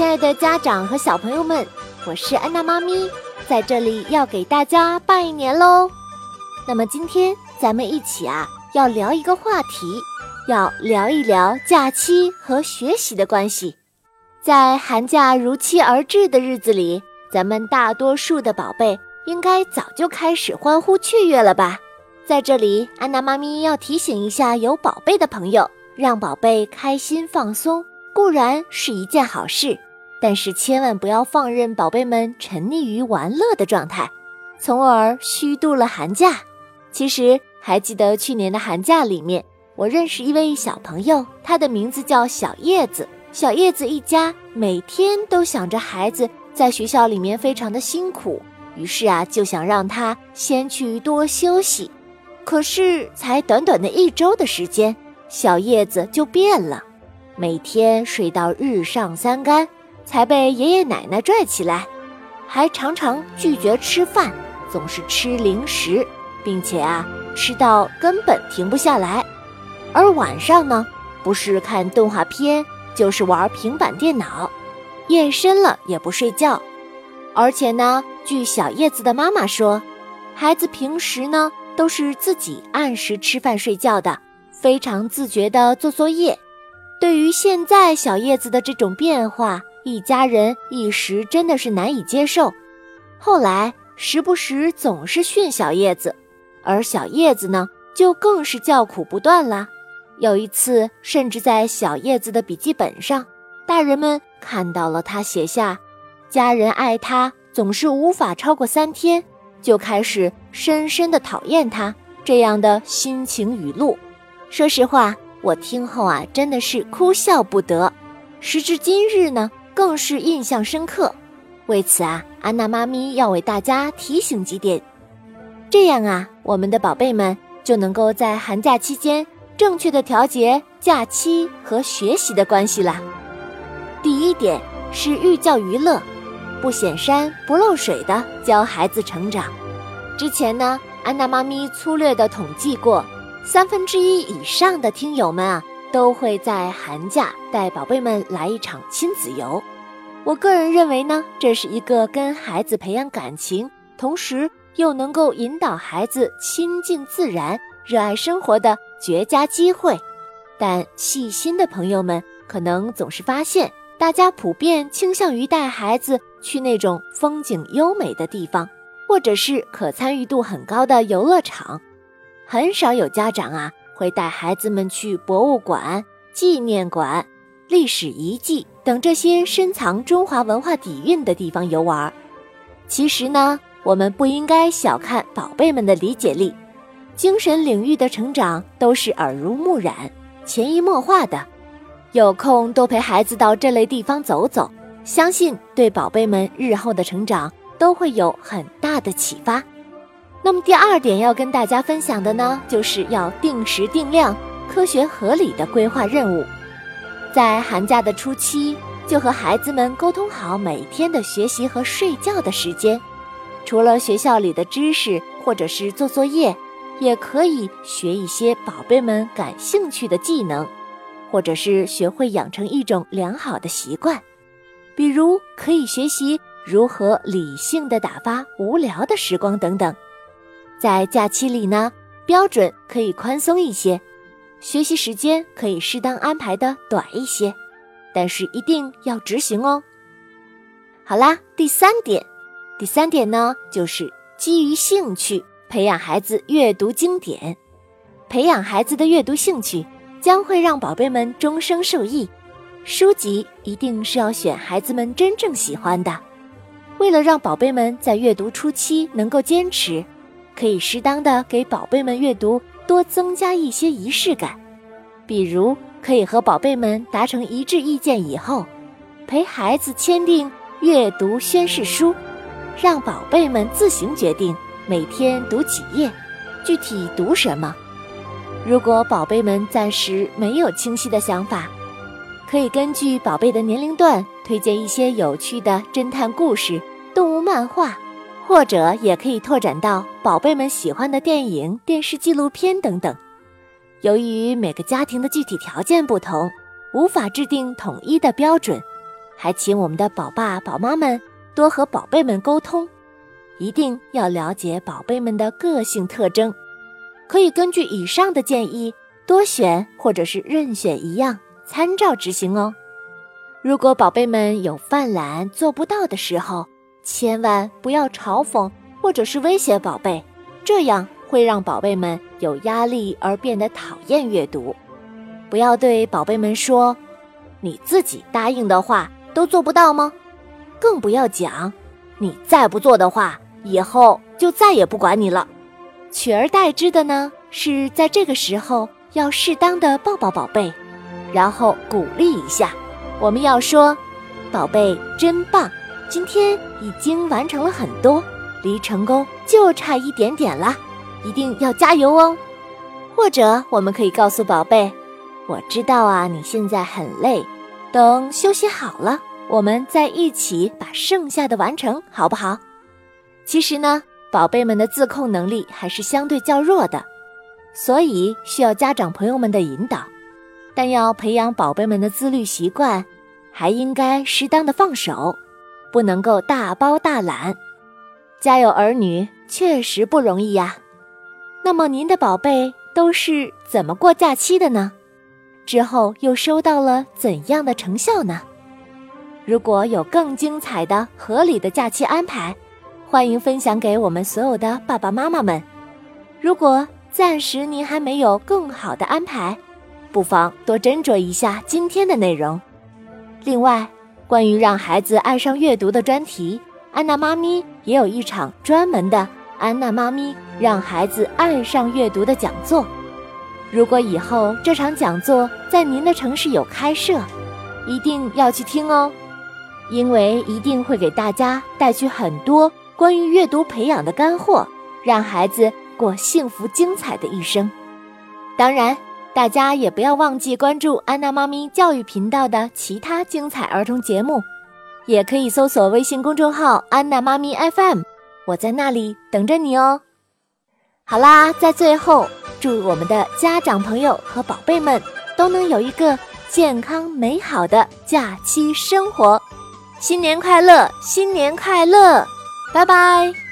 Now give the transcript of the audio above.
亲爱的家长和小朋友们，我是安娜妈咪，在这里要给大家拜年喽。那么今天咱们一起啊，要聊一个话题，要聊一聊假期和学习的关系。在寒假如期而至的日子里，咱们大多数的宝贝应该早就开始欢呼雀跃了吧？在这里，安娜妈咪要提醒一下有宝贝的朋友，让宝贝开心放松固然是一件好事，但是千万不要放任宝贝们沉溺于玩乐的状态，从而虚度了寒假。其实还记得去年的寒假里面，我认识一位小朋友，他的名字叫小叶子。小叶子一家每天都想着孩子在学校里面非常的辛苦，于是啊，就想让他先去多休息。可是，才短短的一周的时间，小叶子就变了，每天睡到日上三竿，才被爷爷奶奶拽起来，还常常拒绝吃饭，总是吃零食，并且啊，吃到根本停不下来。而晚上呢，不是看动画片，就是玩平板电脑，夜深了也不睡觉。而且呢，据小叶子的妈妈说，孩子平时呢。都是自己按时吃饭睡觉的，非常自觉地做作业。对于现在小叶子的这种变化，一家人一时真的是难以接受。后来时不时总是训小叶子，而小叶子呢，就更是叫苦不断了。有一次，甚至在小叶子的笔记本上，大人们看到了他写下“家人爱他总是无法超过三天”。就开始深深的讨厌他这样的心情语录。说实话，我听后啊，真的是哭笑不得。时至今日呢，更是印象深刻。为此啊，安娜妈咪要为大家提醒几点，这样啊，我们的宝贝们就能够在寒假期间正确的调节假期和学习的关系啦。第一点是寓教于乐。不显山不漏水的教孩子成长。之前呢，安娜妈咪粗略的统计过，三分之一以上的听友们啊，都会在寒假带宝贝们来一场亲子游。我个人认为呢，这是一个跟孩子培养感情，同时又能够引导孩子亲近自然、热爱生活的绝佳机会。但细心的朋友们可能总是发现，大家普遍倾向于带孩子。去那种风景优美的地方，或者是可参与度很高的游乐场，很少有家长啊会带孩子们去博物馆、纪念馆、历史遗迹等这些深藏中华文化底蕴的地方游玩。其实呢，我们不应该小看宝贝们的理解力，精神领域的成长都是耳濡目染、潜移默化的。有空多陪孩子到这类地方走走。相信对宝贝们日后的成长都会有很大的启发。那么第二点要跟大家分享的呢，就是要定时定量、科学合理的规划任务。在寒假的初期，就和孩子们沟通好每天的学习和睡觉的时间。除了学校里的知识或者是做作业，也可以学一些宝贝们感兴趣的技能，或者是学会养成一种良好的习惯。比如可以学习如何理性的打发无聊的时光等等，在假期里呢，标准可以宽松一些，学习时间可以适当安排的短一些，但是一定要执行哦。好啦，第三点，第三点呢，就是基于兴趣培养孩子阅读经典，培养孩子的阅读兴趣，将会让宝贝们终生受益。书籍一定是要选孩子们真正喜欢的。为了让宝贝们在阅读初期能够坚持，可以适当的给宝贝们阅读多增加一些仪式感。比如，可以和宝贝们达成一致意见以后，陪孩子签订阅读宣誓书，让宝贝们自行决定每天读几页，具体读什么。如果宝贝们暂时没有清晰的想法，可以根据宝贝的年龄段推荐一些有趣的侦探故事、动物漫画，或者也可以拓展到宝贝们喜欢的电影、电视纪录片等等。由于每个家庭的具体条件不同，无法制定统一的标准，还请我们的宝爸宝妈们多和宝贝们沟通，一定要了解宝贝们的个性特征，可以根据以上的建议多选或者是任选一样，参照执行哦。如果宝贝们有犯懒做不到的时候，千万不要嘲讽或者是威胁宝贝，这样会让宝贝们有压力而变得讨厌阅读。不要对宝贝们说：“你自己答应的话。”都做不到吗？更不要讲，你再不做的话，以后就再也不管你了。取而代之的呢，是在这个时候要适当的抱抱宝贝，然后鼓励一下。我们要说：“宝贝真棒，今天已经完成了很多，离成功就差一点点了，一定要加油哦。”或者我们可以告诉宝贝：“我知道啊，你现在很累。”等休息好了，我们再一起把剩下的完成，好不好？其实呢，宝贝们的自控能力还是相对较弱的，所以需要家长朋友们的引导。但要培养宝贝们的自律习惯，还应该适当的放手，不能够大包大揽。家有儿女确实不容易呀。那么您的宝贝都是怎么过假期的呢？之后又收到了怎样的成效呢？如果有更精彩的、合理的假期安排，欢迎分享给我们所有的爸爸妈妈们。如果暂时您还没有更好的安排，不妨多斟酌一下今天的内容。另外，关于让孩子爱上阅读的专题，安娜妈咪也有一场专门的“安娜妈咪让孩子爱上阅读”的讲座。如果以后这场讲座在您的城市有开设，一定要去听哦，因为一定会给大家带去很多关于阅读培养的干货，让孩子过幸福精彩的一生。当然，大家也不要忘记关注安娜妈咪教育频道的其他精彩儿童节目，也可以搜索微信公众号“安娜妈咪 FM”，我在那里等着你哦。好啦，在最后。祝我们的家长朋友和宝贝们都能有一个健康美好的假期生活，新年快乐，新年快乐，拜拜。